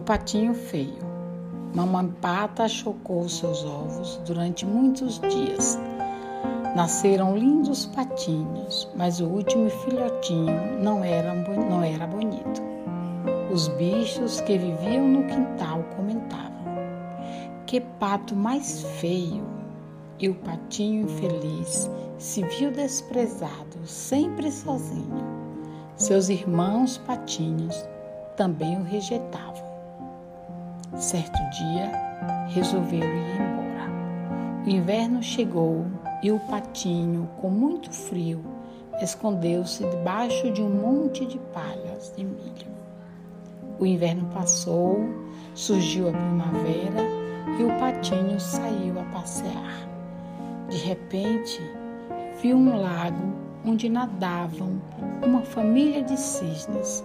patinho feio. Mamãe Pata chocou seus ovos durante muitos dias. Nasceram lindos patinhos, mas o último filhotinho não era, não era bonito. Os bichos que viviam no quintal comentavam: Que pato mais feio! E o patinho infeliz se viu desprezado, sempre sozinho. Seus irmãos patinhos também o rejeitavam. Certo dia, resolveu ir embora. O inverno chegou e o patinho, com muito frio, escondeu-se debaixo de um monte de palhas de milho. O inverno passou, surgiu a primavera e o patinho saiu a passear. De repente, viu um lago onde nadavam uma família de cisnes.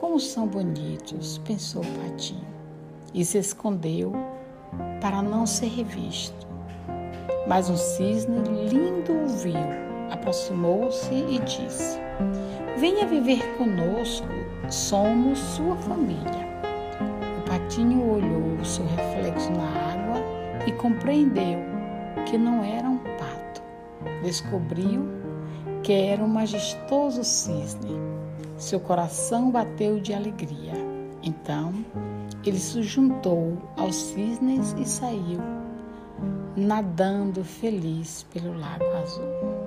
Como são bonitos, pensou o patinho, e se escondeu para não ser revisto. Mas um cisne lindo o viu, aproximou-se e disse: Venha viver conosco, somos sua família. O patinho olhou o seu reflexo na água e compreendeu que não era um pato. Descobriu que era um majestoso cisne. Seu coração bateu de alegria. Então, ele se juntou aos cisnes e saiu nadando feliz pelo Lago Azul.